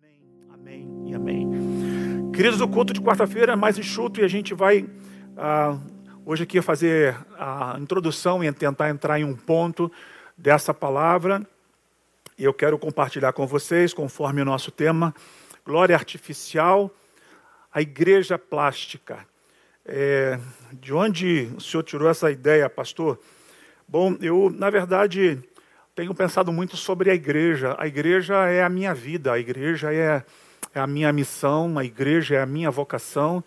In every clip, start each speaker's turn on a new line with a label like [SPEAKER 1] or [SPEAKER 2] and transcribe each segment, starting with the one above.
[SPEAKER 1] Amém, amém e amém. Queridos, o culto de quarta-feira é mais enxuto e a gente vai ah, hoje aqui fazer a introdução e tentar entrar em um ponto dessa palavra. E eu quero compartilhar com vocês, conforme o nosso tema, glória artificial, a igreja plástica. É, de onde o senhor tirou essa ideia, pastor? Bom, eu, na verdade, tenho pensado muito sobre a igreja. A igreja é a minha vida, a igreja é, é a minha missão, a igreja é a minha vocação.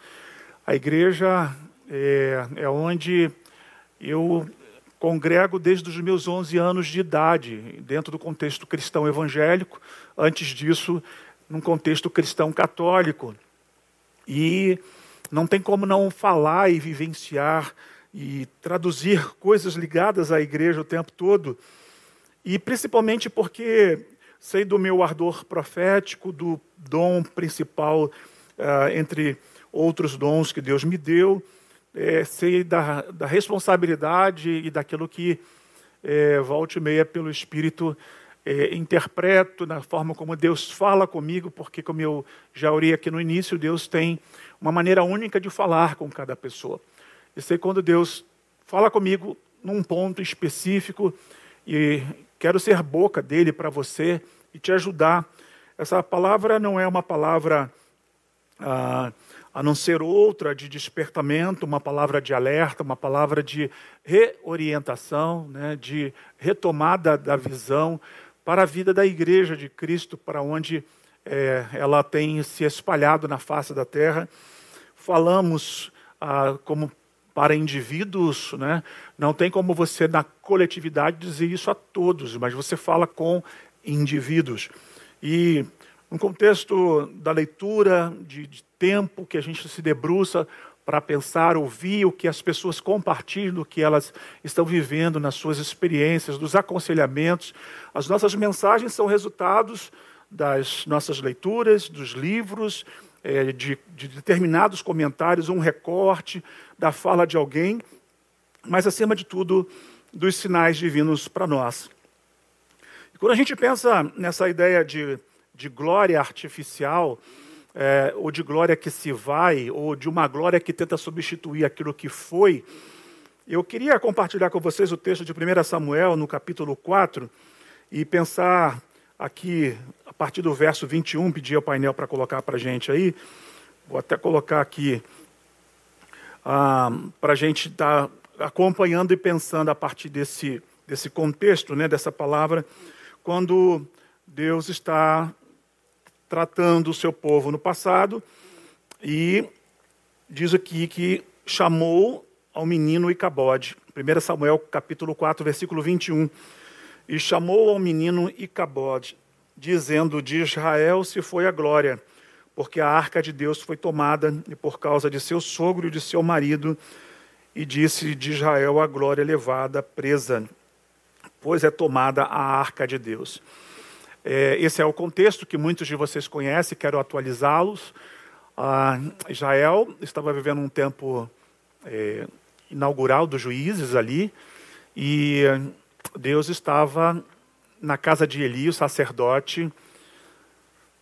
[SPEAKER 1] A igreja é, é onde eu congrego desde os meus 11 anos de idade, dentro do contexto cristão evangélico, antes disso, num contexto cristão católico. E não tem como não falar e vivenciar e traduzir coisas ligadas à igreja o tempo todo. E principalmente porque sei do meu ardor profético, do dom principal uh, entre outros dons que Deus me deu, é, sei da, da, responsabilidade e daquilo que é, volta e meia pelo Espírito é, interpreto, na forma como Deus fala comigo, porque, como eu já orei aqui no início, Deus tem uma maneira única de falar com cada pessoa. E sei quando Deus fala comigo num ponto específico e quero ser boca dele para você e te ajudar. Essa palavra não é uma palavra ah, a não ser outra de despertamento, uma palavra de alerta, uma palavra de reorientação, né, de retomada da visão para a vida da igreja de Cristo, para onde é, ela tem se espalhado na face da terra. Falamos ah, como para indivíduos, né? não tem como você, na coletividade, dizer isso a todos, mas você fala com indivíduos. E no contexto da leitura, de, de tempo que a gente se debruça para pensar, ouvir o que as pessoas compartilham, o que elas estão vivendo nas suas experiências, dos aconselhamentos. As nossas mensagens são resultados das nossas leituras, dos livros, é, de, de determinados comentários, um recorte da fala de alguém, mas acima de tudo, dos sinais divinos para nós. E quando a gente pensa nessa ideia de, de glória artificial, é, ou de glória que se vai, ou de uma glória que tenta substituir aquilo que foi, eu queria compartilhar com vocês o texto de 1 Samuel, no capítulo 4, e pensar aqui, a partir do verso 21, pedir ao painel para colocar para a gente aí. Vou até colocar aqui ah, para a gente estar tá acompanhando e pensando a partir desse, desse contexto, né, dessa palavra, quando Deus está tratando o seu povo no passado e diz aqui que chamou ao menino Icabode. 1 Samuel capítulo 4, versículo 21. E chamou ao menino Icabode, dizendo: De Israel se foi a glória, porque a arca de Deus foi tomada, e por causa de seu sogro e de seu marido, e disse de Israel a glória levada, presa, pois é tomada a arca de Deus. É, esse é o contexto que muitos de vocês conhecem, quero atualizá-los. Ah, Israel estava vivendo um tempo é, inaugural dos juízes ali, e Deus estava na casa de Eli, o sacerdote,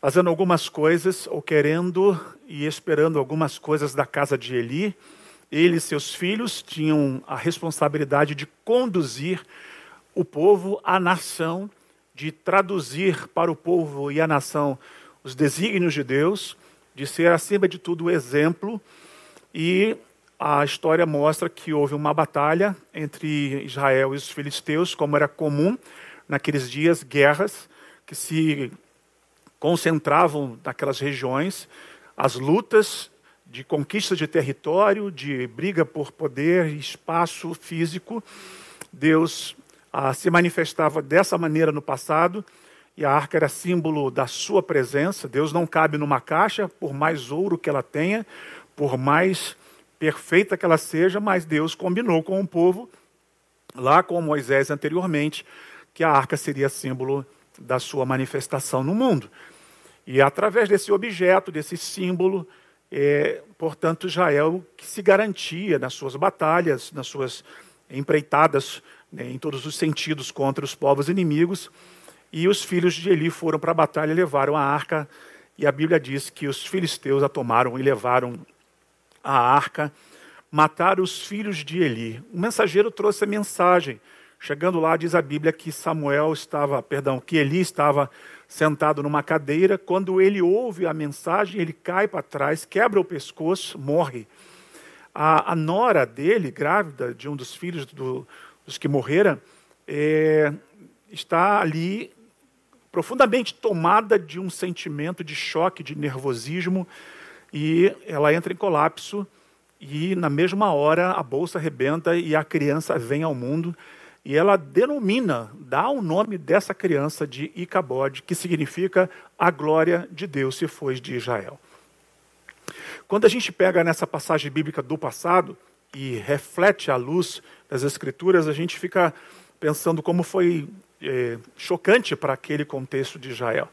[SPEAKER 1] fazendo algumas coisas, ou querendo e esperando algumas coisas da casa de Eli. Ele e seus filhos tinham a responsabilidade de conduzir o povo, a nação, de traduzir para o povo e a nação os desígnios de Deus, de ser, acima de tudo, o exemplo e a história mostra que houve uma batalha entre Israel e os filisteus, como era comum naqueles dias, guerras que se concentravam naquelas regiões, as lutas de conquista de território, de briga por poder espaço físico. Deus ah, se manifestava dessa maneira no passado e a arca era símbolo da sua presença. Deus não cabe numa caixa, por mais ouro que ela tenha, por mais perfeita que ela seja, mas Deus combinou com o povo, lá com Moisés anteriormente, que a arca seria símbolo da sua manifestação no mundo. E através desse objeto, desse símbolo, é, portanto, Israel que se garantia nas suas batalhas, nas suas empreitadas, né, em todos os sentidos contra os povos inimigos. E os filhos de Eli foram para a batalha levaram a arca e a Bíblia diz que os filisteus a tomaram e levaram a arca, mataram os filhos de Eli. O mensageiro trouxe a mensagem. Chegando lá, diz a Bíblia que Samuel estava, perdão, que Eli estava sentado numa cadeira. Quando ele ouve a mensagem, ele cai para trás, quebra o pescoço, morre. A, a, nora dele, grávida de um dos filhos do, dos que morreram, é, está ali profundamente tomada de um sentimento de choque, de nervosismo, e ela entra em colapso. E na mesma hora a bolsa arrebenta e a criança vem ao mundo. E ela denomina, dá o nome dessa criança de Icabode, que significa a glória de Deus se foi de Israel. Quando a gente pega nessa passagem bíblica do passado e reflete à luz das Escrituras, a gente fica pensando como foi é, chocante para aquele contexto de Israel.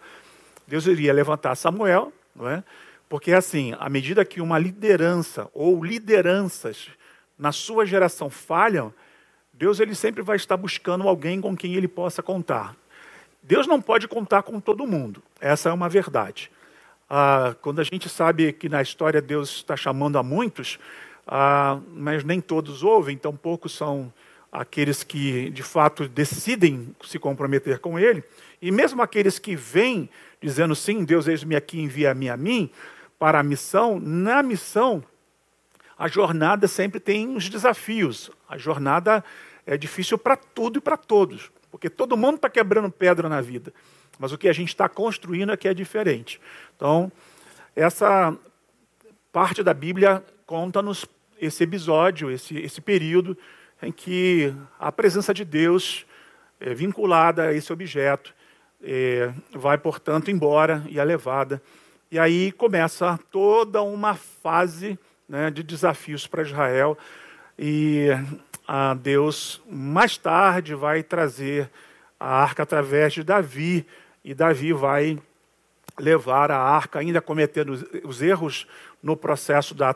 [SPEAKER 1] Deus iria levantar Samuel, não é? porque assim, à medida que uma liderança ou lideranças na sua geração falham, Deus ele sempre vai estar buscando alguém com quem ele possa contar. Deus não pode contar com todo mundo, essa é uma verdade. Ah, quando a gente sabe que na história Deus está chamando a muitos, ah, mas nem todos ouvem, então poucos são aqueles que de fato decidem se comprometer com Ele, e mesmo aqueles que vêm dizendo sim, Deus eis-me aqui, envia-me a mim para a missão, na missão a jornada sempre tem os desafios. A jornada é difícil para tudo e para todos, porque todo mundo está quebrando pedra na vida, mas o que a gente está construindo é que é diferente. Então, essa parte da Bíblia conta-nos esse episódio, esse, esse período em que a presença de Deus é vinculada a esse objeto é, vai, portanto, embora e é levada. E aí começa toda uma fase né, de desafios para Israel. E a Deus, mais tarde, vai trazer a arca através de Davi. E Davi vai levar a arca, ainda cometendo os erros no processo da,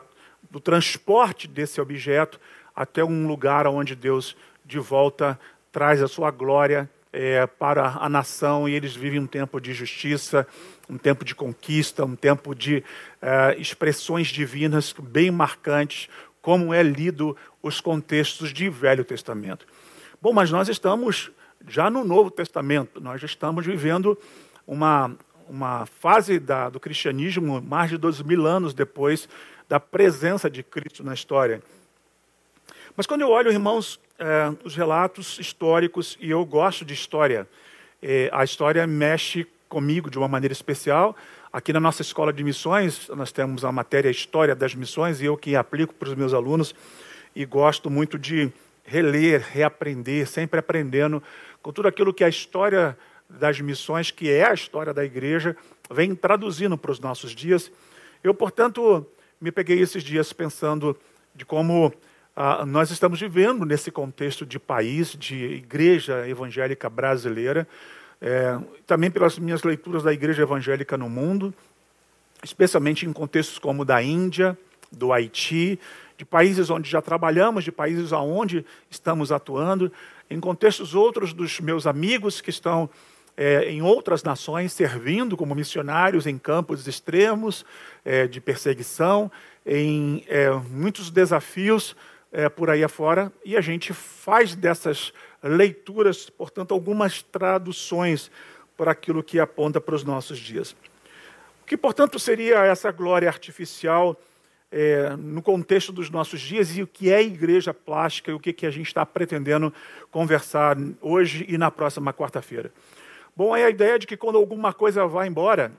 [SPEAKER 1] do transporte desse objeto até um lugar onde Deus de volta traz a sua glória é, para a nação e eles vivem um tempo de justiça, um tempo de conquista, um tempo de é, expressões divinas bem marcantes, como é lido os contextos de Velho Testamento. Bom, mas nós estamos já no Novo Testamento, nós já estamos vivendo uma, uma fase da, do cristianismo mais de dois mil anos depois da presença de Cristo na história. Mas quando eu olho, irmãos, é, os relatos históricos, e eu gosto de história, é, a história mexe comigo de uma maneira especial. Aqui na nossa escola de missões, nós temos a matéria História das Missões, e eu que aplico para os meus alunos, e gosto muito de reler, reaprender, sempre aprendendo com tudo aquilo que a história das missões, que é a história da igreja, vem traduzindo para os nossos dias. Eu, portanto, me peguei esses dias pensando de como ah, nós estamos vivendo nesse contexto de país, de igreja evangélica brasileira, é, também pelas minhas leituras da igreja evangélica no mundo, especialmente em contextos como da Índia, do Haiti, de países onde já trabalhamos, de países aonde estamos atuando, em contextos outros dos meus amigos que estão é, em outras nações servindo como missionários em campos extremos é, de perseguição, em muitos desafios é, por aí afora, e a gente faz dessas leituras, portanto, algumas traduções para aquilo que aponta para os nossos dias. O que, portanto, seria essa glória artificial é, no contexto dos nossos dias e o que é igreja plástica e o que, que a gente está pretendendo conversar hoje e na próxima quarta-feira? Bom, é a ideia de que quando alguma coisa vai embora,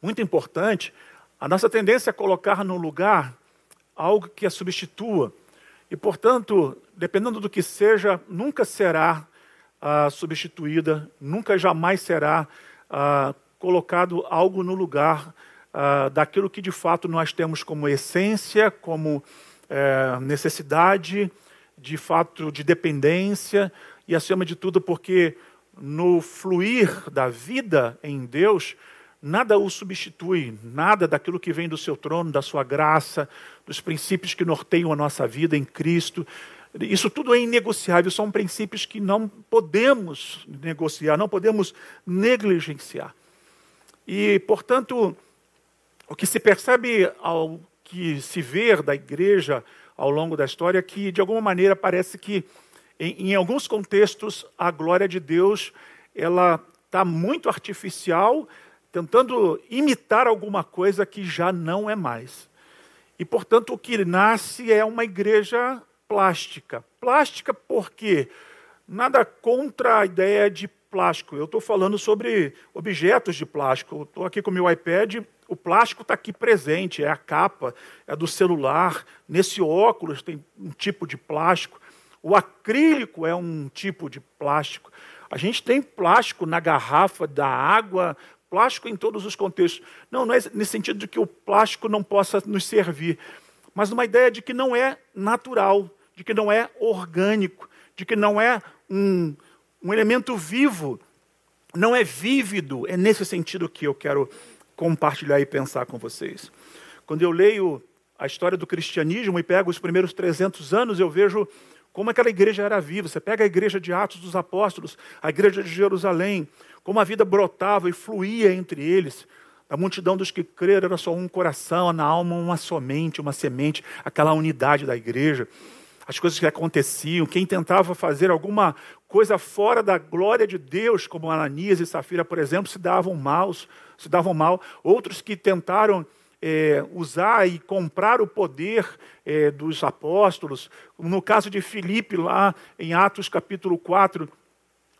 [SPEAKER 1] muito importante, a nossa tendência é colocar no lugar algo que a substitua, e, portanto, dependendo do que seja, nunca será ah, substituída, nunca jamais será ah, colocado algo no lugar ah, daquilo que de fato nós temos como essência, como eh, necessidade, de fato de dependência e, acima de tudo, porque no fluir da vida em Deus, nada o substitui, nada daquilo que vem do seu trono, da sua graça, dos princípios que norteiam a nossa vida em Cristo. Isso tudo é inegociável, são princípios que não podemos negociar, não podemos negligenciar. E, portanto, o que se percebe ao que se ver da igreja ao longo da história é que, de alguma maneira, parece que, em, em alguns contextos, a glória de Deus ela está muito artificial, tentando imitar alguma coisa que já não é mais. E, portanto, o que nasce é uma igreja plástica. Plástica porque nada contra a ideia de plástico. Eu estou falando sobre objetos de plástico. Estou aqui com o meu iPad, o plástico está aqui presente, é a capa, é do celular. Nesse óculos tem um tipo de plástico. O acrílico é um tipo de plástico. A gente tem plástico na garrafa da água, plástico em todos os contextos. Não, não é nesse sentido de que o plástico não possa nos servir, mas numa ideia de que não é natural, de que não é orgânico, de que não é um, um elemento vivo, não é vívido. É nesse sentido que eu quero compartilhar e pensar com vocês. Quando eu leio a história do cristianismo e pego os primeiros 300 anos, eu vejo como aquela igreja era viva. Você pega a igreja de Atos dos Apóstolos, a igreja de Jerusalém, como a vida brotava e fluía entre eles. A multidão dos que creram era só um coração, na alma uma somente, uma semente, aquela unidade da igreja. As coisas que aconteciam, quem tentava fazer alguma coisa fora da glória de Deus, como Ananias e Safira, por exemplo, se davam maus, se davam mal. Outros que tentaram é, usar e comprar o poder é, dos apóstolos. No caso de Filipe, lá em Atos capítulo 4,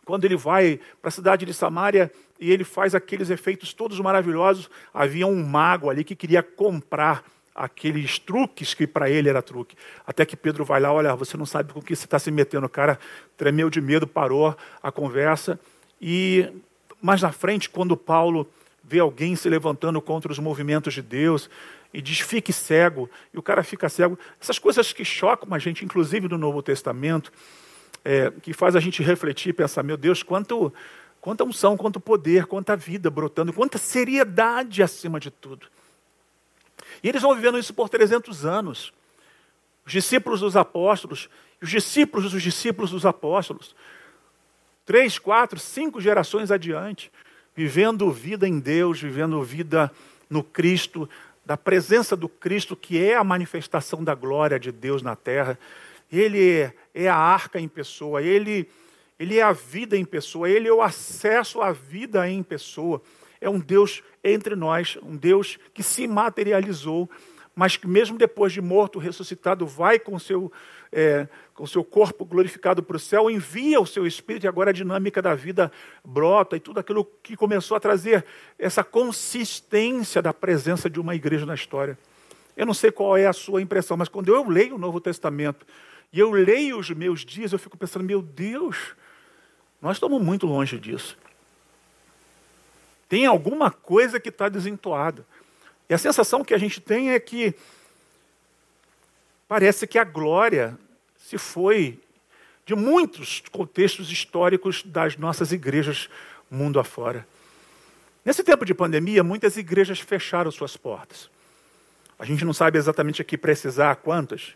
[SPEAKER 1] quando ele vai para a cidade de Samaria e ele faz aqueles efeitos todos maravilhosos, havia um mago ali que queria comprar aqueles truques que para ele era truque. Até que Pedro vai lá, olha, você não sabe com que você está se metendo. O cara tremeu de medo, parou a conversa. E mais na frente, quando Paulo vê alguém se levantando contra os movimentos de Deus e diz fique cego, e o cara fica cego. Essas coisas que chocam a gente, inclusive no Novo Testamento, é, que faz a gente refletir e pensar, meu Deus, quanto, quanta unção, quanto poder, quanta vida brotando, quanta seriedade acima de tudo. E eles vão vivendo isso por 300 anos. Os discípulos dos apóstolos, os discípulos dos discípulos dos apóstolos. Três, quatro, cinco gerações adiante vivendo vida em Deus, vivendo vida no Cristo, da presença do Cristo, que é a manifestação da glória de Deus na terra. Ele é a arca em pessoa, ele, ele é a vida em pessoa, ele é o acesso à vida em pessoa. É um Deus entre nós, um Deus que se materializou, mas que mesmo depois de morto, ressuscitado, vai com seu é, com seu corpo glorificado para o céu, envia o seu espírito e agora a dinâmica da vida brota e tudo aquilo que começou a trazer essa consistência da presença de uma igreja na história. Eu não sei qual é a sua impressão, mas quando eu leio o Novo Testamento e eu leio os meus dias, eu fico pensando, meu Deus, nós estamos muito longe disso. Tem alguma coisa que está desentoada. E a sensação que a gente tem é que parece que a glória se foi de muitos contextos históricos das nossas igrejas mundo afora. Nesse tempo de pandemia, muitas igrejas fecharam suas portas. A gente não sabe exatamente aqui precisar quantas,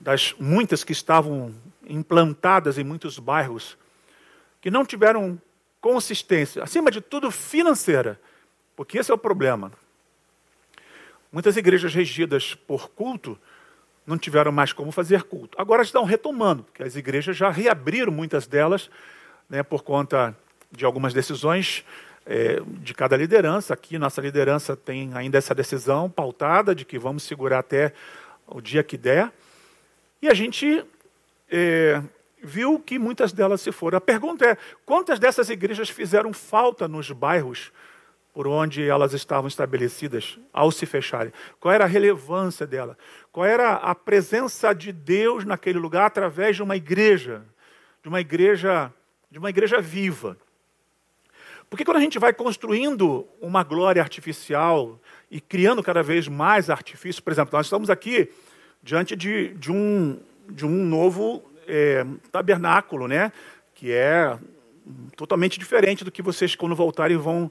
[SPEAKER 1] das muitas que estavam implantadas em muitos bairros, que não tiveram consistência, acima de tudo financeira, porque esse é o problema. Muitas igrejas regidas por culto não tiveram mais como fazer culto. Agora estão retomando, porque as igrejas já reabriram muitas delas, né, por conta de algumas decisões é, de cada liderança. Aqui, nossa liderança tem ainda essa decisão pautada de que vamos segurar até o dia que der. E a gente é, viu que muitas delas se foram. A pergunta é: quantas dessas igrejas fizeram falta nos bairros por onde elas estavam estabelecidas ao se fecharem. Qual era a relevância dela? Qual era a presença de Deus naquele lugar através de uma igreja, de uma igreja, de uma igreja viva? Porque quando a gente vai construindo uma glória artificial e criando cada vez mais artifícios, por exemplo, nós estamos aqui diante de, de, um, de um novo é, tabernáculo, né? que é totalmente diferente do que vocês, quando voltarem, vão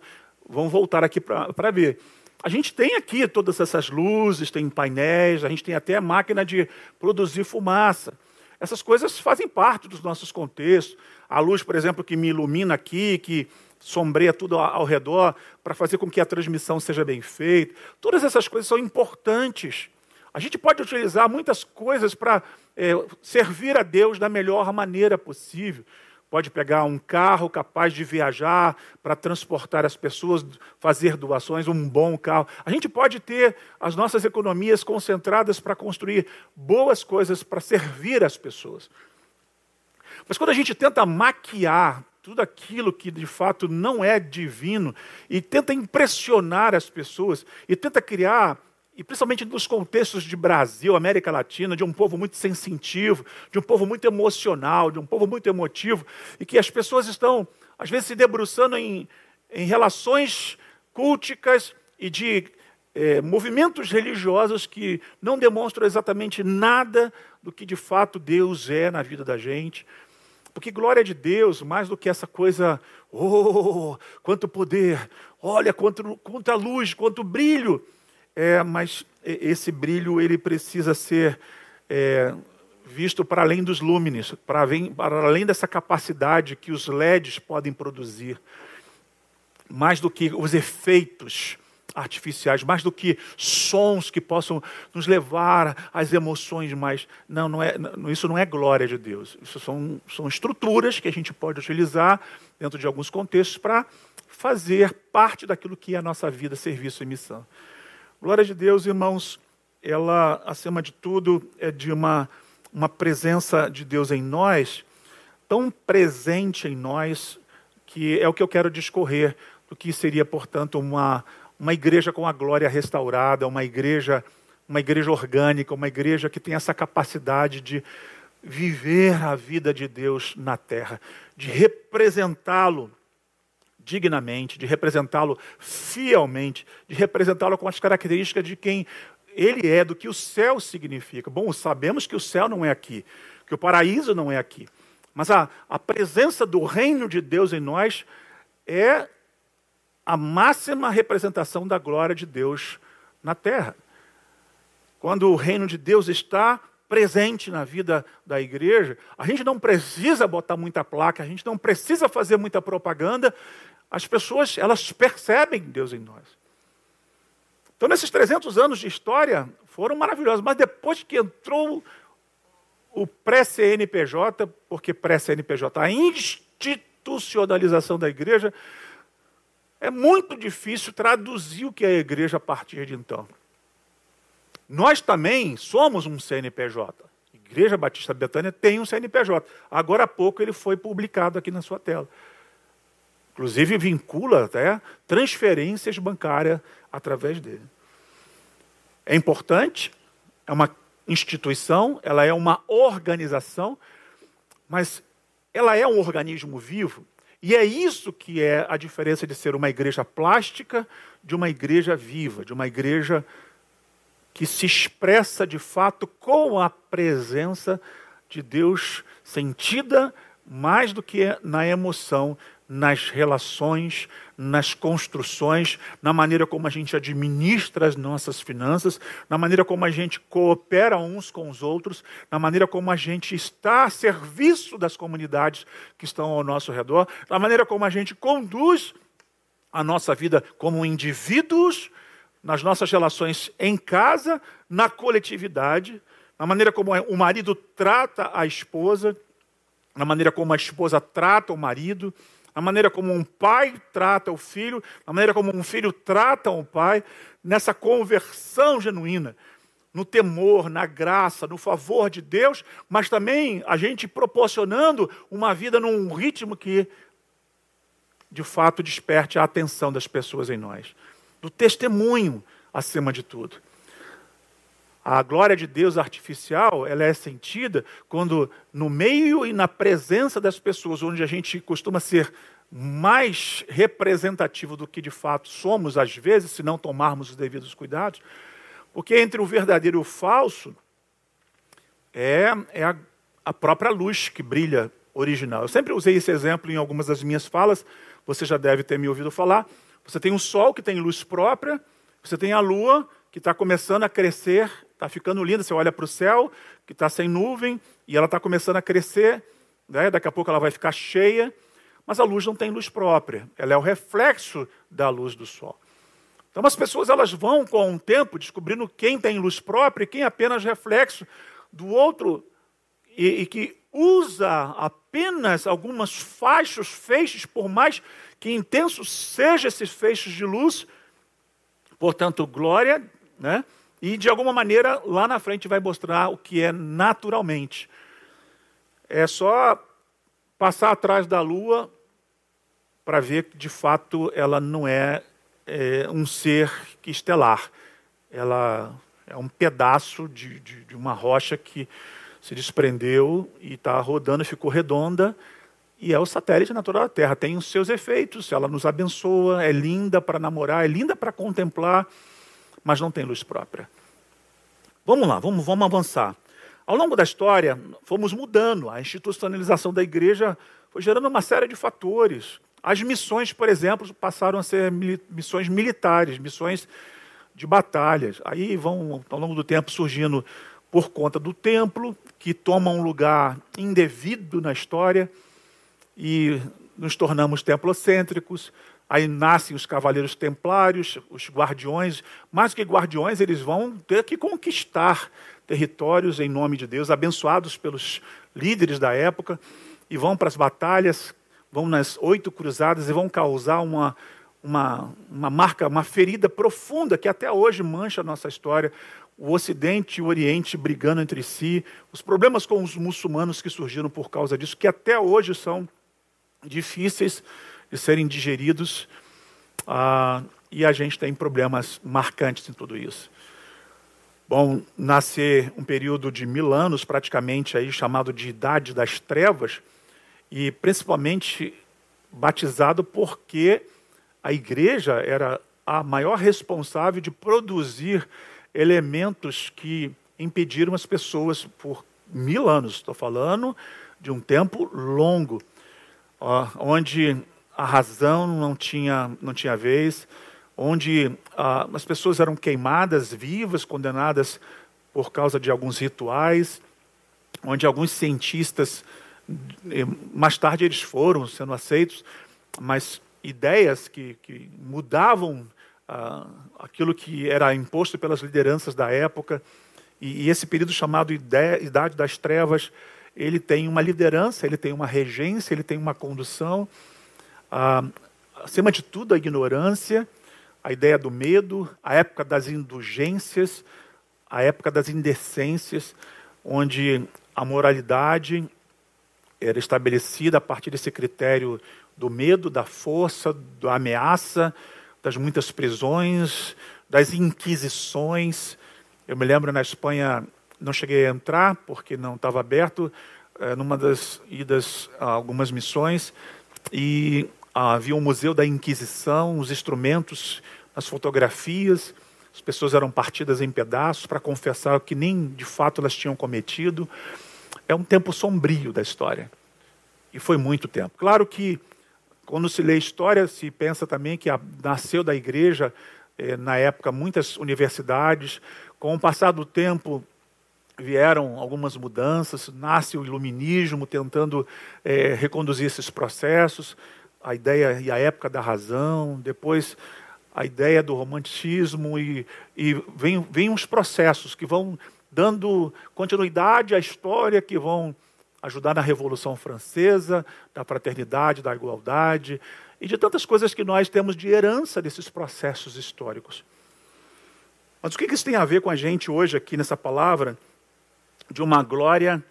[SPEAKER 1] vão voltar aqui para ver. A gente tem aqui todas essas luzes, tem painéis, a gente tem até máquina de produzir fumaça. essas coisas fazem parte dos nossos contextos. A luz, por exemplo, que me ilumina aqui, que sombreia tudo ao redor, para fazer com que a transmissão seja bem feita. Todas essas coisas são importantes. A gente pode utilizar muitas coisas para é, servir a Deus da melhor maneira possível. Pode pegar um carro capaz de viajar para transportar as pessoas, fazer doações, um bom carro. A gente pode ter as nossas economias concentradas para construir boas coisas para servir as pessoas. Mas quando a gente tenta maquiar tudo aquilo que de fato não é divino e tenta impressionar as pessoas e tenta criar e principalmente nos contextos de Brasil, América Latina, de um povo muito sensitivo, de um povo muito emocional, de um povo muito emotivo, e que as pessoas estão, às vezes, se debruçando em, em relações culticas e de é, movimentos religiosos que não demonstram exatamente nada do que de fato Deus é na vida da gente. Porque glória de Deus, mais do que essa coisa, oh, quanto poder, olha quanto, quanta luz, quanto brilho. É, mas esse brilho ele precisa ser é, visto para além dos lúmenes, para, para além dessa capacidade que os LEDs podem produzir, mais do que os efeitos artificiais, mais do que sons que possam nos levar às emoções mais. Não, não é, isso não é glória de Deus. Isso são, são estruturas que a gente pode utilizar dentro de alguns contextos para fazer parte daquilo que é a nossa vida, serviço e missão. Glória de Deus, irmãos, ela, acima de tudo, é de uma, uma presença de Deus em nós, tão presente em nós, que é o que eu quero discorrer do que seria, portanto, uma, uma igreja com a glória restaurada, uma igreja, uma igreja orgânica, uma igreja que tem essa capacidade de viver a vida de Deus na terra, de representá-lo dignamente, de representá-lo fielmente, de representá-lo com as características de quem ele é, do que o céu significa. Bom, sabemos que o céu não é aqui, que o paraíso não é aqui, mas a, a presença do reino de Deus em nós é a máxima representação da glória de Deus na terra. Quando o reino de Deus está presente na vida da igreja, a gente não precisa botar muita placa, a gente não precisa fazer muita propaganda, as pessoas, elas percebem Deus em nós. Então, nesses 300 anos de história, foram maravilhosos, mas depois que entrou o pré-CNPJ, porque pré-CNPJ, a institucionalização da igreja, é muito difícil traduzir o que é a igreja a partir de então. Nós também somos um CNPJ. Igreja Batista Betânia tem um CNPJ. Agora há pouco ele foi publicado aqui na sua tela. Inclusive vincula até transferências bancárias através dele. É importante, é uma instituição, ela é uma organização, mas ela é um organismo vivo. E é isso que é a diferença de ser uma igreja plástica de uma igreja viva, de uma igreja que se expressa de fato com a presença de Deus sentida mais do que na emoção nas relações, nas construções, na maneira como a gente administra as nossas finanças, na maneira como a gente coopera uns com os outros, na maneira como a gente está a serviço das comunidades que estão ao nosso redor, na maneira como a gente conduz a nossa vida como indivíduos, nas nossas relações em casa, na coletividade, na maneira como o marido trata a esposa, na maneira como a esposa trata o marido, a maneira como um pai trata o filho, a maneira como um filho trata o pai, nessa conversão genuína, no temor, na graça, no favor de Deus, mas também a gente proporcionando uma vida num ritmo que, de fato, desperte a atenção das pessoas em nós, do testemunho acima de tudo. A glória de Deus artificial, ela é sentida quando no meio e na presença das pessoas, onde a gente costuma ser mais representativo do que de fato somos às vezes, se não tomarmos os devidos cuidados, porque entre o verdadeiro e o falso é, é a, a própria luz que brilha original. Eu sempre usei esse exemplo em algumas das minhas falas, você já deve ter me ouvido falar. Você tem um sol que tem luz própria, você tem a lua que está começando a crescer está ficando linda. Você olha para o céu, que está sem nuvem, e ela está começando a crescer. Né? Daqui a pouco ela vai ficar cheia. Mas a luz não tem luz própria. Ela é o reflexo da luz do sol. Então as pessoas elas vão com o tempo descobrindo quem tem luz própria e quem é apenas reflexo do outro e, e que usa apenas algumas faixas, feixes, por mais que intenso seja esses feixes de luz, portanto, glória, né? E de alguma maneira lá na frente vai mostrar o que é naturalmente. É só passar atrás da lua para ver que de fato ela não é, é, um ser estelar. Ela é um pedaço de, de, de uma rocha que se desprendeu e está rodando, ficou redonda, e é o satélite natural da Terra. Tem os seus efeitos, ela nos abençoa, é linda para namorar, é linda para contemplar, mas não tem luz própria. Vamos lá, vamos, vamos avançar. Ao longo da história, fomos mudando. A institucionalização da igreja foi gerando uma série de fatores. As missões, por exemplo, passaram a ser missões militares, missões de batalhas. Aí vão, ao longo do tempo, surgindo por conta do templo, que toma um lugar indevido na história, e nos tornamos templocêntricos. Aí nascem os cavaleiros templários, os guardiões. Mais que guardiões, eles vão ter que conquistar territórios em nome de Deus, abençoados pelos líderes da época, e vão para as batalhas, vão nas oito cruzadas e vão causar uma, uma, uma marca, uma ferida profunda que até hoje mancha a nossa história o Ocidente e o Oriente brigando entre si, os problemas com os muçulmanos que surgiram por causa disso, que até hoje são difíceis de serem digeridos, ah, e a gente tem problemas marcantes em tudo isso. Bom, nascer um período de mil anos, praticamente aí chamado de Idade das Trevas, e principalmente batizado porque a igreja era a maior responsável de produzir elementos que impediram as pessoas por mil anos. Estou falando de um tempo longo, onde a razão não tinha, não tinha vez, onde ah, as pessoas eram queimadas vivas, condenadas por causa de alguns rituais, onde alguns cientistas, eh, mais tarde eles foram sendo aceitos, mas ideias que, que mudavam ah, aquilo que era imposto pelas lideranças da época. E, e esse período chamado Idade das Trevas, ele tem uma liderança, ele tem uma regência, ele tem uma condução. Ah, acima de tudo, a ignorância, a ideia do medo, a época das indulgências, a época das indecências, onde a moralidade era estabelecida a partir desse critério do medo, da força, da ameaça, das muitas prisões, das inquisições. Eu me lembro na Espanha, não cheguei a entrar porque não estava aberto, é, numa das idas a algumas missões, e ah, havia um museu da Inquisição, os instrumentos, as fotografias, as pessoas eram partidas em pedaços para confessar que nem de fato elas tinham cometido. É um tempo sombrio da história. E foi muito tempo. Claro que quando se lê história, se pensa também que a, nasceu da igreja, eh, na época, muitas universidades. Com o passar do tempo, vieram algumas mudanças, nasce o iluminismo tentando eh, reconduzir esses processos, a ideia e a época da razão, depois a ideia do romanticismo, e, e vem, vem uns processos que vão dando continuidade à história, que vão ajudar na Revolução Francesa, da fraternidade, da igualdade e de tantas coisas que nós temos de herança desses processos históricos. Mas o que isso tem a ver com a gente hoje aqui nessa palavra de uma glória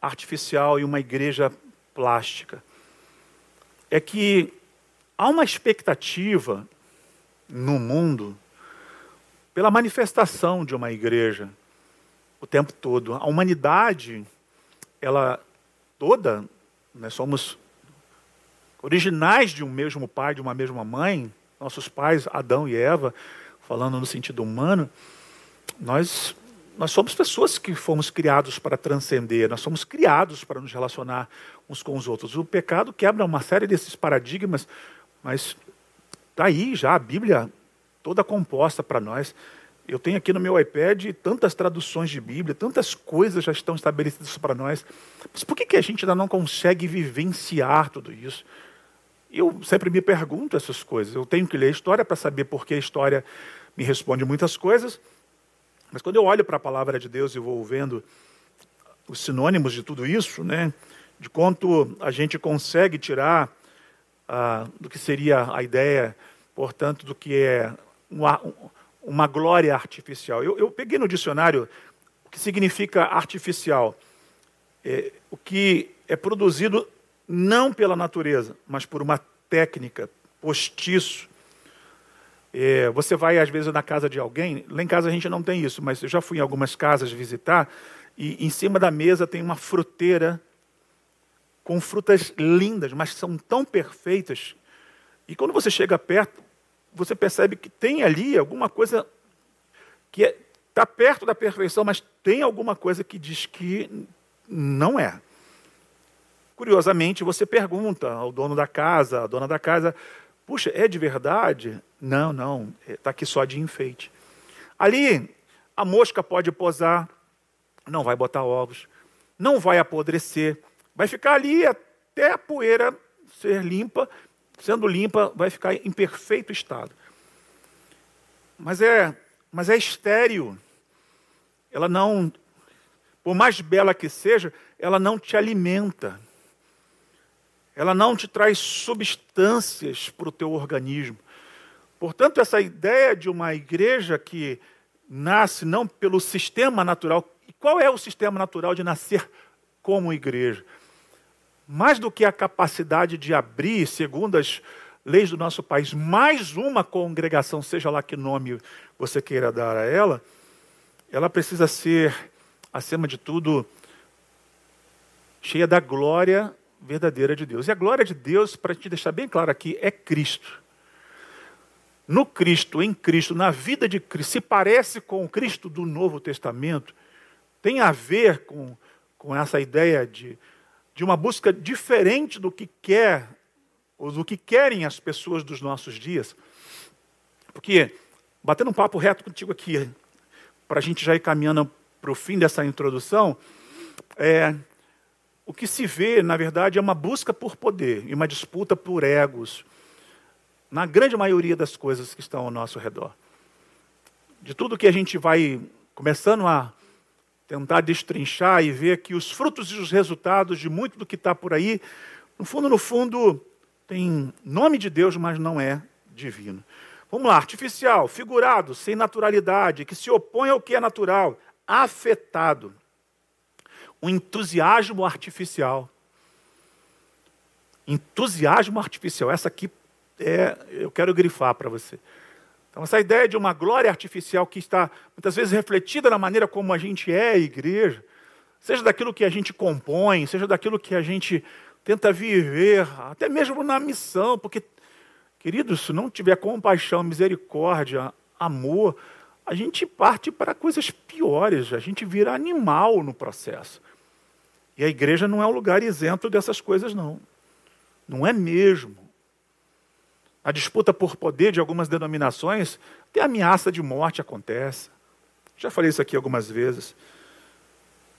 [SPEAKER 1] artificial e uma igreja plástica? É que há uma expectativa no mundo pela manifestação de uma igreja o tempo todo. A humanidade, ela toda, nós somos originais de um mesmo pai, de uma mesma mãe, nossos pais, Adão e Eva, falando no sentido humano, nós, nós somos pessoas que fomos criados para transcender, nós somos criados para nos relacionar uns com os outros. O pecado quebra uma série desses paradigmas, mas está aí já a Bíblia toda composta para nós. Eu tenho aqui no meu iPad tantas traduções de Bíblia, tantas coisas já estão estabelecidas para nós. Mas por que, que a gente ainda não consegue vivenciar tudo isso? Eu sempre me pergunto essas coisas. Eu tenho que ler a história para saber por que a história me responde muitas coisas. Mas quando eu olho para a palavra de Deus e vou vendo os sinônimos de tudo isso, né, de quanto a gente consegue tirar ah, do que seria a ideia, portanto, do que é uma, uma glória artificial. Eu, eu, peguei no dicionário o que significa artificial. É, o que é produzido não pela natureza, mas por uma técnica, postiço. É, você vai, às vezes, na casa de alguém, lá em casa a gente não tem isso, mas eu já fui em algumas casas visitar, e em cima da mesa tem uma fruteira com frutas lindas, mas são tão perfeitas. E quando você chega perto, você percebe que tem ali alguma coisa que está é, tá perto da perfeição, mas tem alguma coisa que diz que não é. Curiosamente, você pergunta ao dono da casa, à dona da casa, puxa, é de verdade? Não, não, está aqui só de enfeite. Ali, a mosca pode posar, não vai botar ovos, não vai apodrecer, vai ficar ali até a poeira ser limpa sendo limpa, vai ficar em perfeito estado. Mas é, mas é estéril. Ela não, por mais bela que seja, ela não te alimenta. Ela não te traz substâncias para o teu organismo. Portanto, essa ideia de uma igreja que nasce não pelo sistema natural. E qual é o sistema natural de nascer como igreja? mais do que a capacidade de abrir, segundo as leis do nosso país, mais uma congregação, seja lá que nome você queira dar a ela, ela precisa ser, acima de tudo, cheia da glória verdadeira de Deus. E a glória de Deus, para te deixar bem claro aqui, é Cristo. No Cristo, em Cristo, na vida de Cristo, se parece com o Cristo do Novo Testamento, tem a ver com, com essa ideia de de uma busca diferente do que quer, ou do que querem as pessoas dos nossos dias. Porque, batendo um papo reto contigo aqui, para a gente já ir caminhando para o fim dessa introdução, é, o que se vê, na verdade, é uma busca por poder e uma disputa por egos, na grande maioria das coisas que estão ao nosso redor. De tudo que a gente vai começando a tentar destrinchar e ver que os frutos e os resultados de muito do que está por aí, no fundo, no fundo, tem nome de Deus, mas não é divino. Vamos lá, artificial, figurado, sem naturalidade, que se opõe ao que é natural, afetado. Um entusiasmo artificial. Entusiasmo artificial. Essa aqui é, eu quero grifar para você. Então, essa ideia de uma glória artificial que está muitas vezes refletida na maneira como a gente é a igreja, seja daquilo que a gente compõe, seja daquilo que a gente tenta viver, até mesmo na missão, porque, queridos, se não tiver compaixão, misericórdia, amor, a gente parte para coisas piores, a gente vira animal no processo. E a igreja não é um lugar isento dessas coisas, não. Não é mesmo a disputa por poder de algumas denominações, até ameaça de morte acontece. Já falei isso aqui algumas vezes.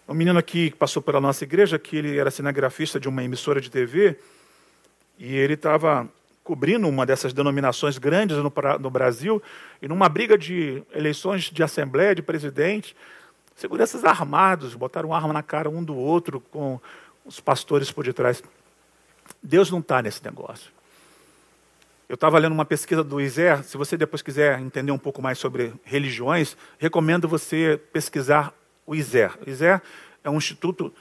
[SPEAKER 1] Um menino aqui que passou pela nossa igreja, que ele era cinegrafista de uma emissora de TV, e ele estava cobrindo uma dessas denominações grandes no, no, Brasil, e numa briga de eleições de assembleia, de presidente, seguranças armados, botaram arma na cara um do outro, com os pastores por detrás. Deus não está nesse negócio. Eu estava lendo uma pesquisa do ISER, se você depois quiser entender um pouco mais sobre religiões, recomendo você pesquisar o ISER. O ISER é um instituto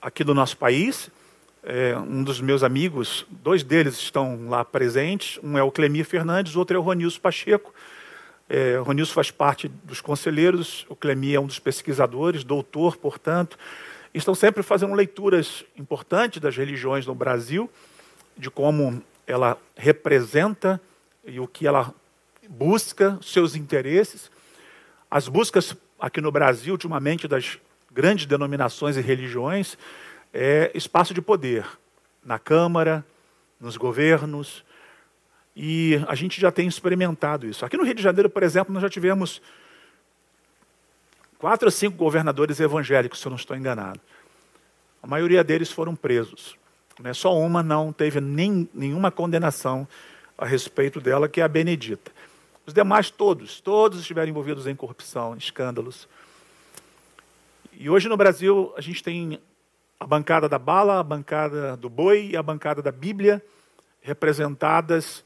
[SPEAKER 1] aqui do nosso país, é, um dos meus amigos, dois deles estão lá presentes, um é o Clemir Fernandes, outro é o Ronilson Pacheco. É, o Ronilson faz parte dos conselheiros, o Clemir é um dos pesquisadores, doutor, portanto. Estão sempre fazendo leituras importantes das religiões no Brasil, de como ela representa e o que ela busca, seus interesses. As buscas aqui no Brasil, ultimamente, das grandes denominações e religiões, é espaço de poder na Câmara, nos governos, e a gente já tem experimentado isso. Aqui no Rio de Janeiro, por exemplo, nós já tivemos quatro ou cinco governadores evangélicos, se eu não estou enganado. A maioria deles foram presos. Né? Só uma não teve nem, nenhuma condenação a respeito dela, que é a Benedita. Os demais, todos, todos estiveram envolvidos em corrupção, escândalos. E hoje no Brasil, a gente tem a bancada da bala, a bancada do boi e a bancada da Bíblia representadas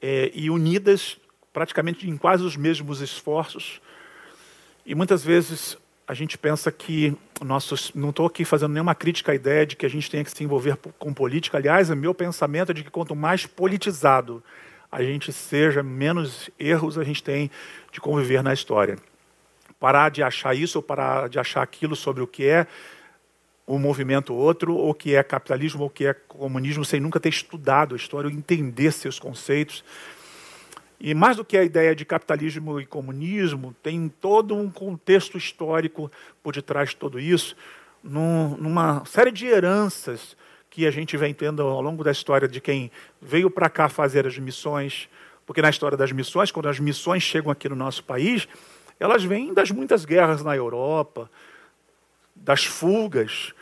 [SPEAKER 1] é, e unidas praticamente em quase os mesmos esforços. E muitas vezes a gente pensa que nossos, não estou aqui fazendo nenhuma crítica à ideia de que a gente tenha que se envolver com política. Aliás, o meu pensamento é de que quanto mais politizado a gente seja, menos erros a gente tem de conviver na história. Parar de achar isso ou parar de achar aquilo sobre o que é um movimento outro, ou que é capitalismo, ou que é comunismo, sem nunca ter estudado a história, ou entender seus conceitos. E mais do que a ideia de capitalismo e comunismo, tem todo um contexto histórico por detrás de tudo isso, num, numa série de heranças que a gente vem tendo ao longo da história de quem veio para cá fazer as missões, porque na história das missões, quando as missões chegam aqui no nosso país, elas vêm das muitas guerras na Europa, das fugas,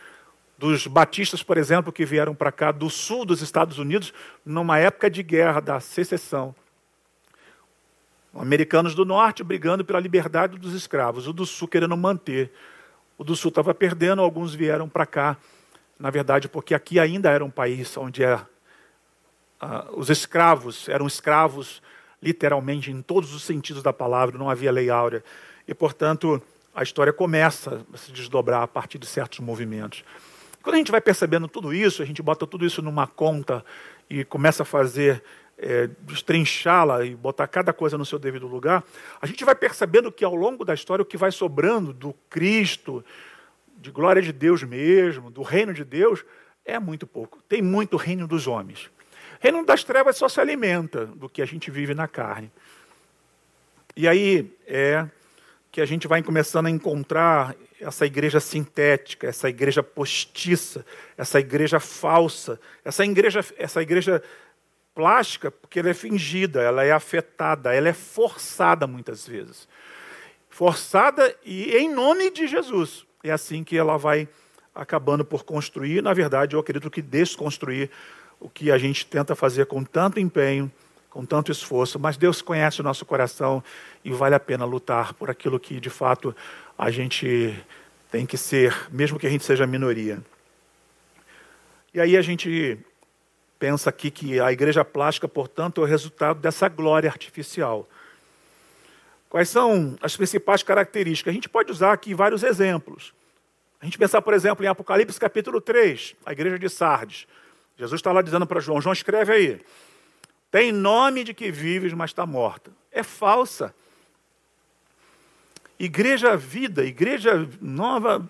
[SPEAKER 1] dos batistas, por exemplo, que vieram para cá do sul dos Estados Unidos numa época de guerra da secessão. Americanos do norte brigando pela liberdade dos escravos, o do sul querendo manter. O do sul estava perdendo, alguns vieram para cá, na verdade, porque aqui ainda era um país onde é, uh, os escravos eram escravos, literalmente, em todos os sentidos da palavra, não havia lei áurea. E, portanto, a história começa a se desdobrar a partir de certos movimentos. Quando a gente vai percebendo tudo isso, a gente bota tudo isso numa conta e começa a fazer, é, destrinchá-la e botar cada coisa no seu devido lugar, a gente vai percebendo que ao longo da história o que vai sobrando do Cristo, de glória de Deus mesmo, do reino de Deus, é muito pouco. Tem muito reino dos homens. Reino das trevas só se alimenta do que a gente vive na carne. E aí é que a gente vai começando a encontrar essa igreja sintética, essa igreja postiça, essa igreja falsa, essa igreja, essa igreja plástica, porque ela é fingida, ela é afetada, ela é forçada muitas vezes. Forçada e em nome de Jesus. É assim que ela vai acabando por construir, na verdade, eu acredito que desconstruir o que a gente tenta fazer com tanto empenho, com tanto esforço, mas Deus conhece o nosso coração e vale a pena lutar por aquilo que de fato a gente tem que ser, mesmo que a gente seja minoria. E aí a gente pensa aqui que a igreja plástica, portanto, é o resultado dessa glória artificial. Quais são as principais características? A gente pode usar aqui vários exemplos. A gente pensar, por exemplo, em Apocalipse capítulo 3, a igreja de Sardes. Jesus está lá dizendo para João: João, escreve aí. Tem nome de que vives, mas está morta. É falsa. Igreja vida, igreja nova,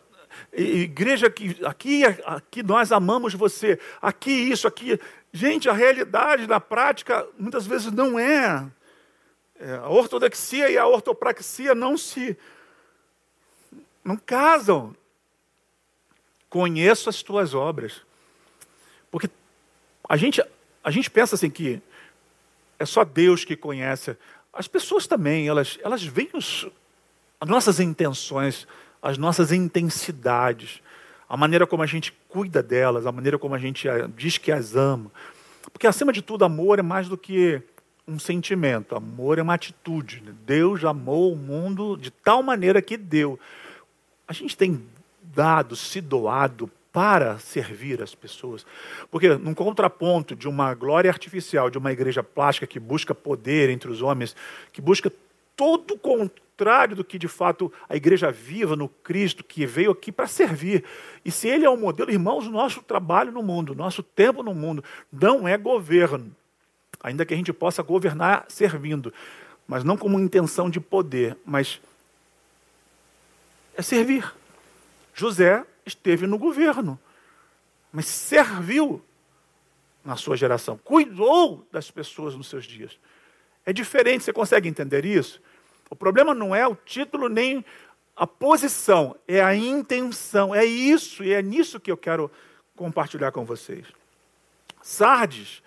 [SPEAKER 1] igreja que aqui, aqui nós amamos você, aqui isso, aqui. Gente, a realidade na prática muitas vezes não é. é a ortodoxia e a ortopraxia não se não casam. Conheço as tuas obras. Porque a gente, a gente pensa assim que é só Deus que conhece. As pessoas também, elas, elas veem os, as nossas intenções, as nossas intensidades, a maneira como a gente cuida delas, a maneira como a gente diz que as ama. Porque, acima de tudo, amor é mais do que um sentimento, amor é uma atitude. Deus amou o mundo de tal maneira que deu. A gente tem dado, se doado para servir as pessoas. Porque, num contraponto de uma glória artificial, de uma igreja plástica que busca poder entre os homens, que busca todo o contrário do que de fato a igreja viva no Cristo, que veio aqui para servir. E se ele é o um modelo, irmãos, nosso trabalho no mundo, nosso tempo no mundo, não é governo. Ainda que a gente possa governar servindo, mas não como intenção de poder, mas é servir. José esteve no governo, mas serviu na sua geração, cuidou das pessoas nos seus dias. É diferente, você consegue entender isso? O problema não é o título nem a posição, é a intenção. É isso, e é nisso que eu quero compartilhar com vocês. Sardes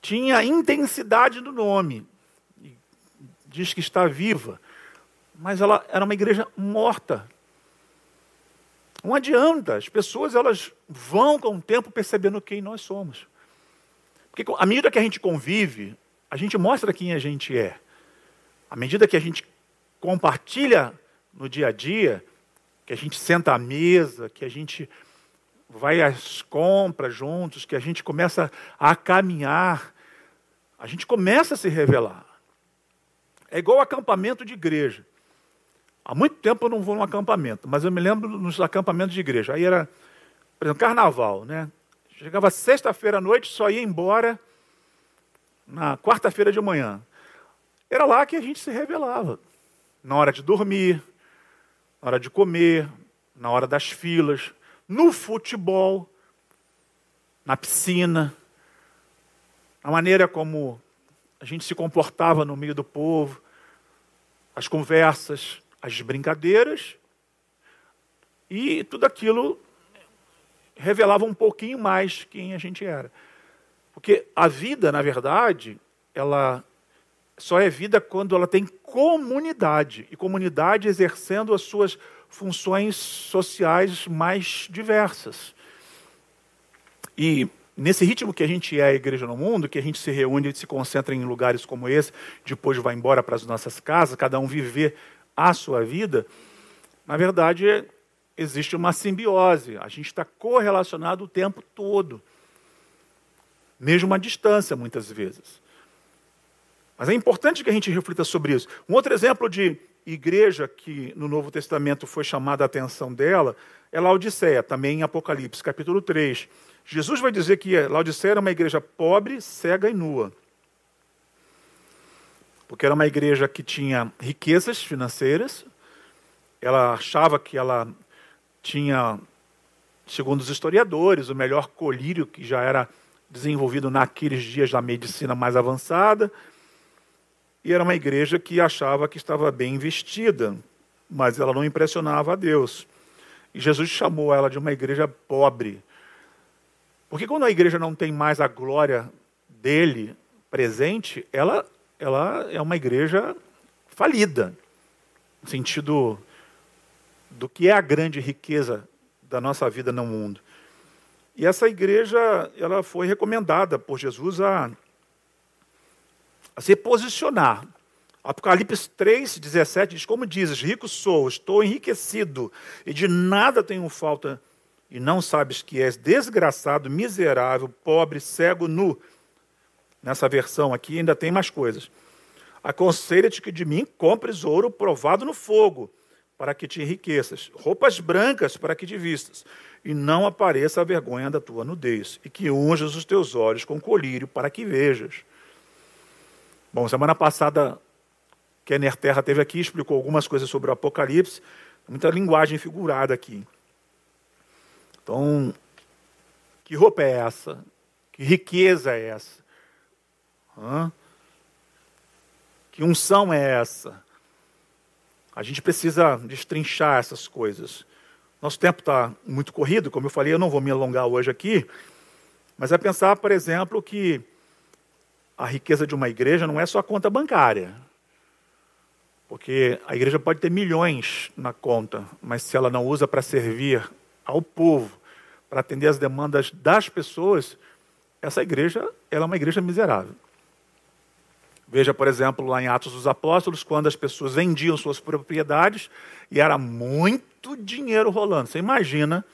[SPEAKER 1] tinha intensidade do nome, diz que está viva, mas ela era uma igreja morta. Não adianta, as pessoas elas vão com o tempo percebendo quem nós somos. Porque à medida que a gente convive, a gente mostra quem a gente é. À medida que a gente compartilha no dia a dia, que a gente senta à mesa, que a gente vai às compras juntos, que a gente começa a caminhar, a gente começa a se revelar. É igual acampamento de igreja. Há muito tempo eu não vou num acampamento, mas eu me lembro nos acampamentos de igreja. Aí era, por exemplo, carnaval, né? Chegava sexta-feira à noite, só ia embora na quarta-feira de manhã. Era lá que a gente se revelava. Na hora de dormir, na hora de comer, na hora das filas, no futebol, na piscina, a maneira como a gente se comportava no meio do povo, as conversas, as brincadeiras, e tudo aquilo revelava um pouquinho mais quem a gente era. Porque a vida, na verdade, ela só é vida quando ela tem comunidade, e comunidade exercendo as suas funções sociais mais diversas. E nesse ritmo que a gente é a igreja no mundo, que a gente se reúne e se concentra em lugares como esse, depois vai embora para as nossas casas, cada um viver a sua vida, na verdade existe uma simbiose. A gente está correlacionado o tempo todo, mesmo à distância, muitas vezes. Mas é importante que a gente reflita sobre isso. Um outro exemplo de igreja que no Novo Testamento foi chamada a atenção dela é Laodiceia, também em Apocalipse, capítulo 3. Jesus vai dizer que Laodiceia era uma igreja pobre, cega e nua. Porque era uma igreja que tinha riquezas financeiras, ela achava que ela tinha, segundo os historiadores, o melhor colírio que já era desenvolvido naqueles dias da medicina mais avançada. E era uma igreja que achava que estava bem vestida, mas ela não impressionava a Deus. E Jesus chamou ela de uma igreja pobre. Porque quando a igreja não tem mais a glória dele presente, ela, ela é uma igreja falida. No sentido do que é a grande riqueza da nossa vida no mundo. E essa igreja, ela foi recomendada por Jesus a, a se posicionar. Apocalipse 3, 17 diz: Como dizes, rico sou, estou enriquecido e de nada tenho falta, e não sabes que és desgraçado, miserável, pobre, cego, nu. Nessa versão aqui ainda tem mais coisas. Aconselho-te que de mim compres ouro provado no fogo para que te enriqueças, roupas brancas para que te vistas, e não apareça a vergonha da tua nudez, e que unjas os teus olhos com colírio para que vejas. Bom, semana passada, Kenner Terra teve aqui, explicou algumas coisas sobre o Apocalipse, muita linguagem figurada aqui. Então, que roupa é essa? Que riqueza é essa? Hã? Que unção é essa? A gente precisa destrinchar essas coisas. Nosso tempo está muito corrido, como eu falei, eu não vou me alongar hoje aqui, mas é pensar, por exemplo, que a riqueza de uma igreja não é só a conta bancária. Porque a igreja pode ter milhões na conta, mas se ela não usa para servir ao povo, para atender as demandas das pessoas, essa igreja ela é uma igreja miserável. Veja, por exemplo, lá em Atos dos Apóstolos, quando as pessoas vendiam suas propriedades e era muito dinheiro rolando. Você imagina,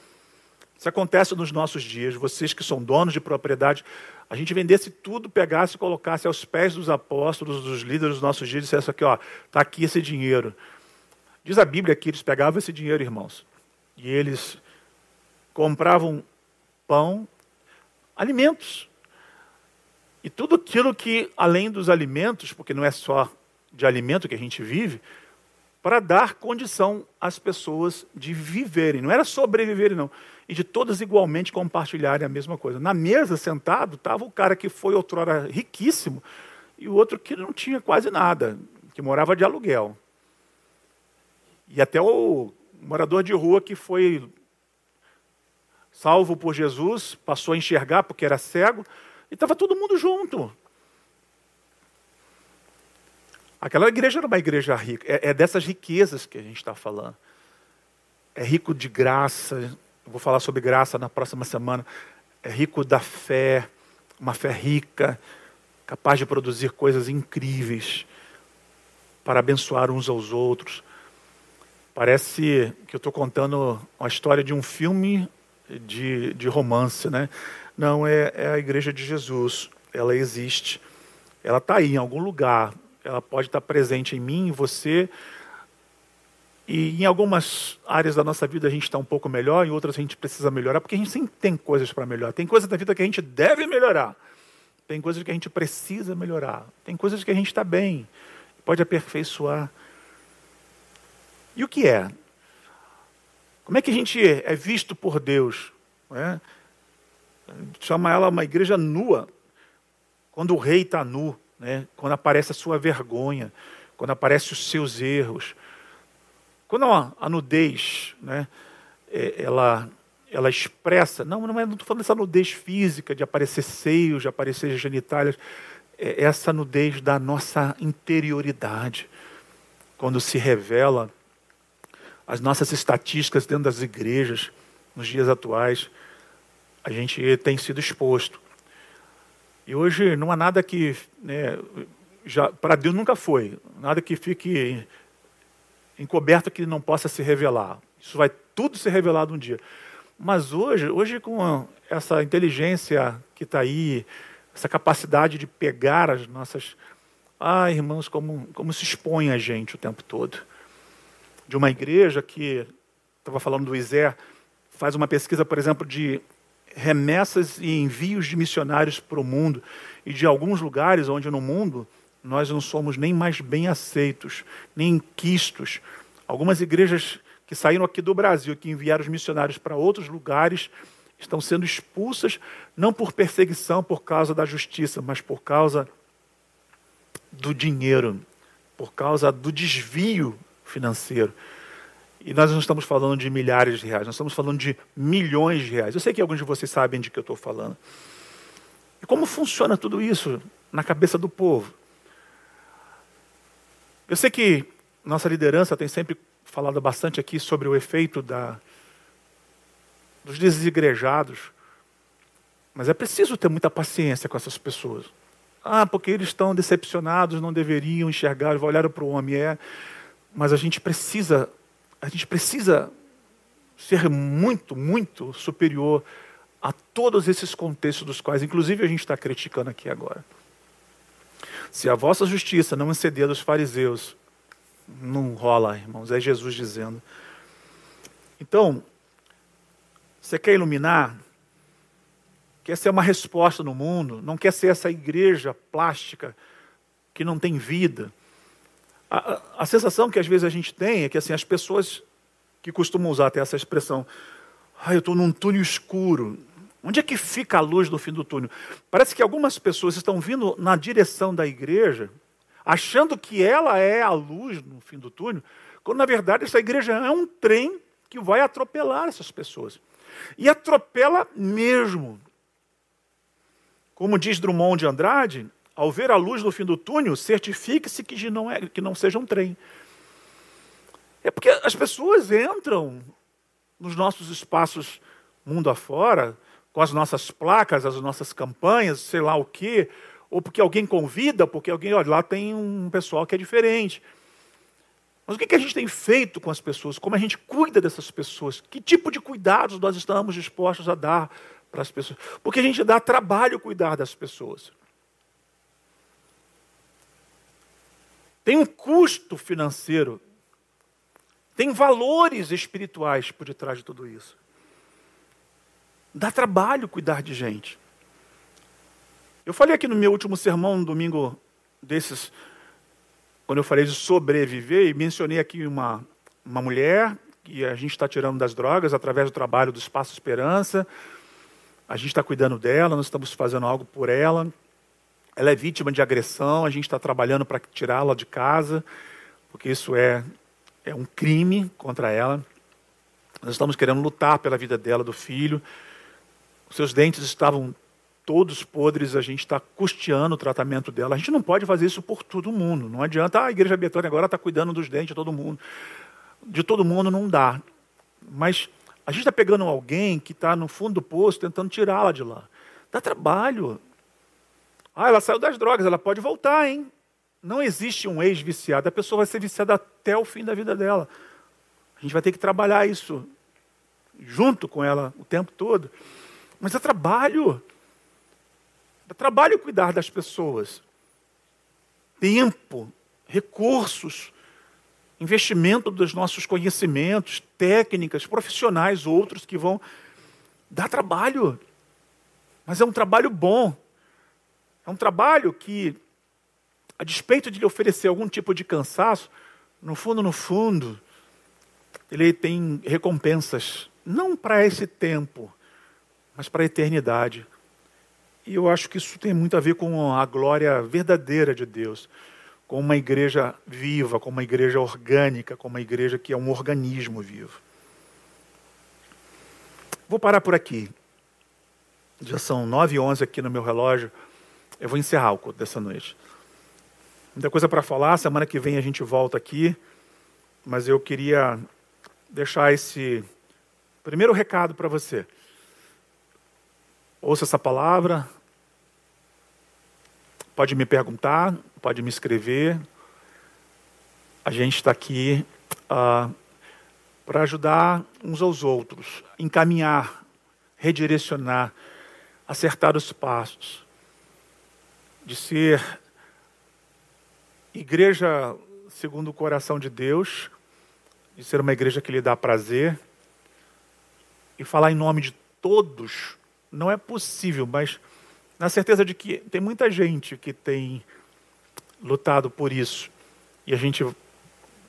[SPEAKER 1] isso acontece nos nossos dias, vocês que são donos de propriedade, a gente vendesse tudo, pegasse e colocasse aos pés dos apóstolos, dos líderes dos nossos dias, e dissesse aqui, ó, está aqui esse dinheiro. Diz a Bíblia que eles pegavam esse dinheiro, irmãos, e eles compravam pão, alimentos, e tudo aquilo que, além dos alimentos, porque não é só de alimento que a gente vive, para dar condição às pessoas de viverem. Não era sobreviverem, não. E de todas igualmente compartilharem a mesma coisa. Na mesa, sentado, estava o cara que foi outrora riquíssimo e o outro que não tinha quase nada, que morava de aluguel. E até o morador de rua que foi salvo por Jesus, passou a enxergar porque era cego, e estava todo mundo junto. Aquela igreja era uma igreja rica. É, é dessas riquezas que a gente está falando. É rico de graça. Eu vou falar sobre graça na próxima semana. É rico da fé, uma fé rica, capaz de produzir coisas incríveis para abençoar uns aos outros. Parece que eu estou contando uma história de um filme de, de romance, né? Não, é, é a igreja de Jesus. Ela existe. Ela está aí em algum lugar. Ela pode estar presente em mim, em você. E em algumas áreas da nossa vida a gente está um pouco melhor, em outras a gente precisa melhorar, porque a gente sempre tem coisas para melhorar. Tem coisas da vida que a gente deve melhorar. Tem coisas que a gente precisa melhorar. Tem coisas que a gente está bem, pode aperfeiçoar. E o que é? Como é que a gente é visto por Deus? É? Chama ela uma igreja nua. Quando o rei está nu, né? quando aparece a sua vergonha, quando aparecem os seus erros, quando a, nudez, né, é, ela, ela expressa, não, não estou falando dessa nudez física, de aparecer seios, de aparecer genitálias, é essa nudez da nossa interioridade, quando se revela as nossas estatísticas dentro das igrejas, nos dias atuais, a gente tem sido exposto. E hoje não há nada que, né, para Deus nunca foi, nada que fique encoberto que não possa se revelar. Isso vai tudo ser revelado um dia. Mas hoje, hoje com essa inteligência que está aí, essa capacidade de pegar as nossas. Ah, irmãos, como, como se expõe a gente o tempo todo. De uma igreja que, estava falando do Isé, faz uma pesquisa, por exemplo, de remessas e envios de missionários para o mundo e de alguns lugares onde no mundo nós não somos nem mais bem aceitos, nem quistos. Algumas igrejas que saíram aqui do Brasil, que enviaram os missionários para outros lugares, estão sendo expulsas não por perseguição por causa da justiça, mas por causa do dinheiro, por causa do desvio financeiro. E nós não estamos falando de milhares de reais, nós estamos falando de milhões de reais. Eu sei que alguns de vocês sabem de que eu estou falando. E como funciona tudo isso na cabeça do povo? Eu sei que nossa liderança tem sempre falado bastante aqui sobre o efeito da, dos desigrejados, mas é preciso ter muita paciência com essas pessoas. Ah, porque eles estão decepcionados, não deveriam enxergar, olharam para o homem, é. Mas a gente precisa, a gente precisa ser muito, muito superior a todos esses contextos dos quais, inclusive, a gente está criticando aqui agora. Se a vossa justiça não exceder dos fariseus, não rola, irmãos, é Jesus dizendo. Então, você quer iluminar? Quer ser uma resposta no mundo? Não quer ser essa igreja plástica que não tem vida? A, a, sensação que às vezes a gente tem é que assim, as pessoas que costumam usar até essa expressão, ah, eu estou num túnel escuro. Onde é que fica a luz no fim do túnel? Parece que algumas pessoas estão vindo na direção da igreja, achando que ela é a luz no fim do túnel, quando na verdade essa igreja é um trem que vai atropelar essas pessoas. E atropela mesmo. Como diz Drummond de Andrade, ao ver a luz no fim do túnel, certifique-se que não, é, que não seja um trem. É porque as pessoas entram nos nossos espaços mundo afora, com as nossas placas, as nossas campanhas, sei lá o quê, ou porque alguém convida, porque alguém, olha, lá tem um pessoal que é diferente. Mas o que a gente tem feito com as pessoas? Como a gente cuida dessas pessoas? Que tipo de cuidados nós estamos dispostos a dar para as pessoas? Porque a gente dá trabalho cuidar das pessoas. Tem um custo financeiro, tem valores espirituais por detrás de tudo isso. Dá trabalho cuidar de gente. Eu falei aqui no meu último sermão, no domingo desses, quando eu falei de sobreviver, e mencionei aqui uma, uma mulher que a gente está tirando das drogas através do trabalho do Espaço Esperança. A gente está cuidando dela, nós estamos fazendo algo por ela. Ela é vítima de agressão, a gente está trabalhando para tirá-la de casa, porque isso é, é um crime contra ela. Nós estamos querendo lutar pela vida dela, do filho. Seus dentes estavam todos podres, a gente está custeando o tratamento dela. A gente não pode fazer isso por todo mundo. Não adianta, ah, a igreja Betânia agora está cuidando dos dentes de todo mundo. De todo mundo não dá. Mas a gente está pegando alguém que está no fundo do poço, tentando tirá-la de lá. Dá trabalho. Ah, ela saiu das drogas, ela pode voltar, hein? Não existe um ex-viciado. A pessoa vai ser viciada até o fim da vida dela. A gente vai ter que trabalhar isso junto com ela o tempo todo. Mas é trabalho. É trabalho cuidar das pessoas. Tempo, recursos, investimento dos nossos conhecimentos, técnicas, profissionais, outros que vão dar trabalho. Mas é um trabalho bom. É um trabalho que, a despeito de lhe oferecer algum tipo de cansaço, no fundo, no fundo, ele tem recompensas, não para esse tempo, mas para a eternidade. E eu acho que isso tem muito a ver com a glória verdadeira de Deus, com uma igreja viva, com uma igreja orgânica, com uma igreja que é um organismo vivo. Vou parar por aqui. Já são nove e onze aqui no meu relógio. Eu vou encerrar o culto dessa noite. Muita coisa para falar. Semana que vem a gente volta aqui. Mas eu queria deixar esse primeiro recado para você. Ouça essa palavra. Pode me perguntar, pode me escrever. A gente está aqui uh, para ajudar uns aos outros, encaminhar, redirecionar, acertar os passos, de ser igreja segundo o coração de Deus, de ser uma igreja que lhe dá prazer. E falar em nome de todos não é possível, mas na certeza de que tem muita gente que tem lutado por isso. E a gente,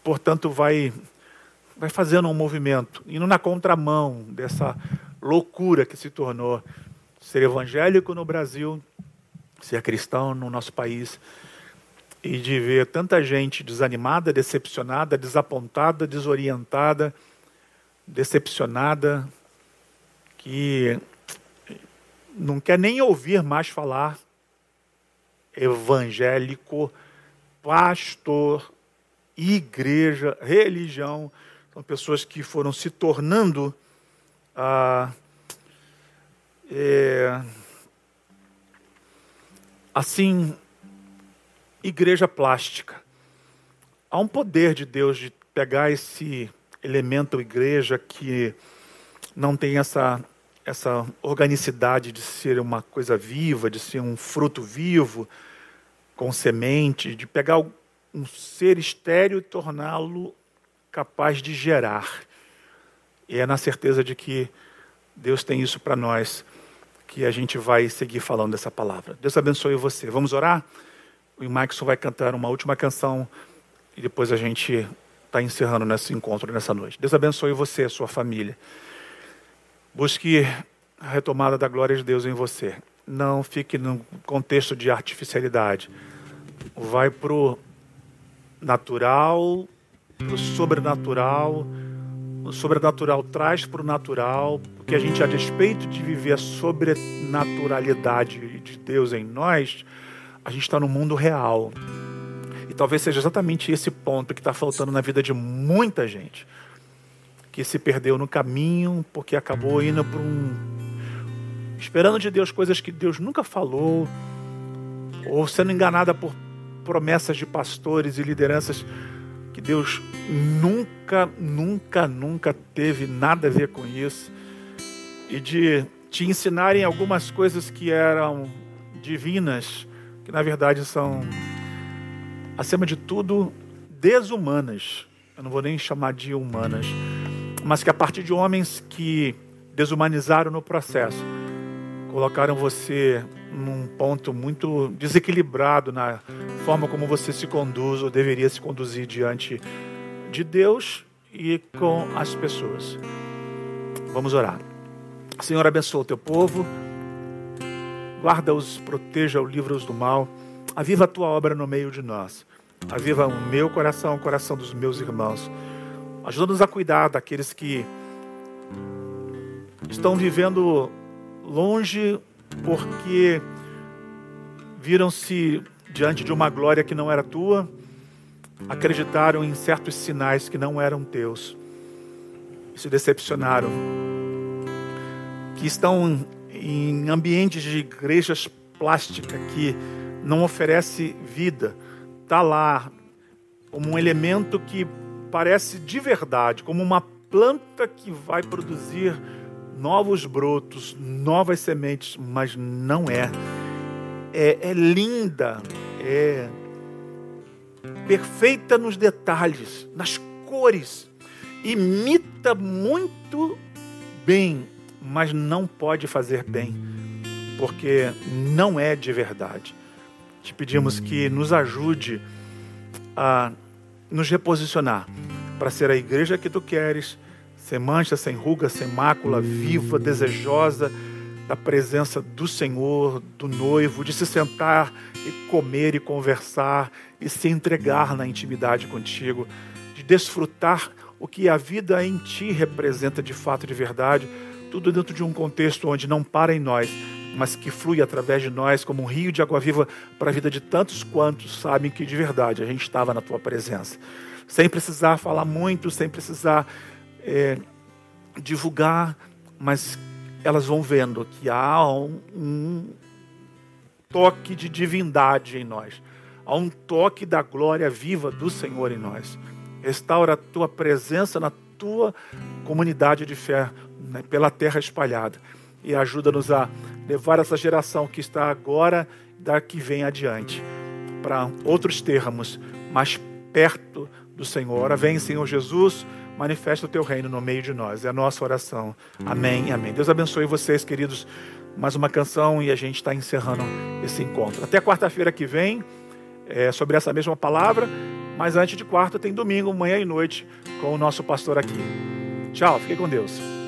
[SPEAKER 1] portanto, vai, vai fazendo um movimento, indo na contramão dessa loucura que se tornou ser evangélico no Brasil, ser cristão no nosso país e de ver tanta gente desanimada, decepcionada, desapontada, desorientada, decepcionada, que não quer nem ouvir mais falar evangélico, pastor, igreja, religião. São pessoas que foram se tornando ah, é, assim igreja plástica. Há um poder de Deus de pegar esse elemento igreja que não tem essa essa organicidade de ser uma coisa viva, de ser um fruto vivo, com semente, de pegar um ser estéreo e torná-lo capaz de gerar. E é na certeza de que Deus tem isso para nós que a gente vai seguir falando dessa palavra. Deus abençoe você. Vamos orar? o Maxson vai cantar uma última canção e depois a gente está encerrando nesse encontro nessa noite. Deus abençoe você, sua família. Busque a retomada da glória de Deus em você. Não fique no contexto de artificialidade. Vai para o natural, para o sobrenatural. O sobrenatural traz para o natural, porque a gente, a despeito de viver a sobrenaturalidade de Deus em nós, a gente está no mundo real. E talvez seja exatamente esse ponto que está faltando na vida de muita gente. Que se perdeu no caminho porque acabou indo para um. esperando de Deus coisas que Deus nunca falou, ou sendo enganada por promessas de pastores e lideranças que Deus nunca, nunca, nunca teve nada a ver com isso, e de te ensinarem algumas coisas que eram divinas que na verdade são, acima de tudo, desumanas. Eu não vou nem chamar de humanas, mas que a partir de homens que desumanizaram no processo, colocaram você num ponto muito desequilibrado na forma como você se conduz ou deveria se conduzir diante de Deus e com as pessoas. Vamos orar. Senhor, abençoa o teu povo guarda-os, proteja, livra-os do mal. Aviva a tua obra no meio de nós. Aviva o meu coração, o coração dos meus irmãos. Ajuda-nos a cuidar daqueles que estão vivendo longe porque viram-se diante de uma glória que não era tua, acreditaram em certos sinais que não eram teus e se decepcionaram, que estão em ambientes de igrejas plásticas que não oferece vida, está lá como um elemento que parece de verdade, como uma planta que vai produzir novos brotos, novas sementes, mas não é. É, é linda, é perfeita nos detalhes, nas cores, imita muito bem, mas não pode fazer bem, porque não é de verdade. Te pedimos que nos ajude a nos reposicionar para ser a igreja que tu queres, sem mancha, sem ruga, sem mácula, viva, desejosa da presença do Senhor, do noivo, de se sentar e comer e conversar e se entregar na intimidade contigo, de desfrutar o que a vida em ti representa de fato e de verdade, tudo dentro de um contexto onde não para em nós, mas que flui através de nós como um rio de água viva para a vida de tantos quantos sabem que de verdade a gente estava na tua presença. Sem precisar falar muito, sem precisar é, divulgar, mas elas vão vendo que há um, um toque de divindade em nós, há um toque da glória viva do Senhor em nós. Restaura a tua presença na tua comunidade de fé, né, pela terra espalhada, e ajuda-nos a levar essa geração que está agora, da que vem adiante, para outros termos, mais perto do Senhor. Ora, vem, Senhor Jesus, manifesta o teu reino no meio de nós. É a nossa oração. Amém, amém. Deus abençoe vocês, queridos. Mais uma canção e a gente está encerrando esse encontro. Até quarta-feira que vem, é, sobre essa mesma palavra. Mas antes de quarta, tem domingo, manhã e noite, com o nosso pastor aqui. Tchau, fique com Deus.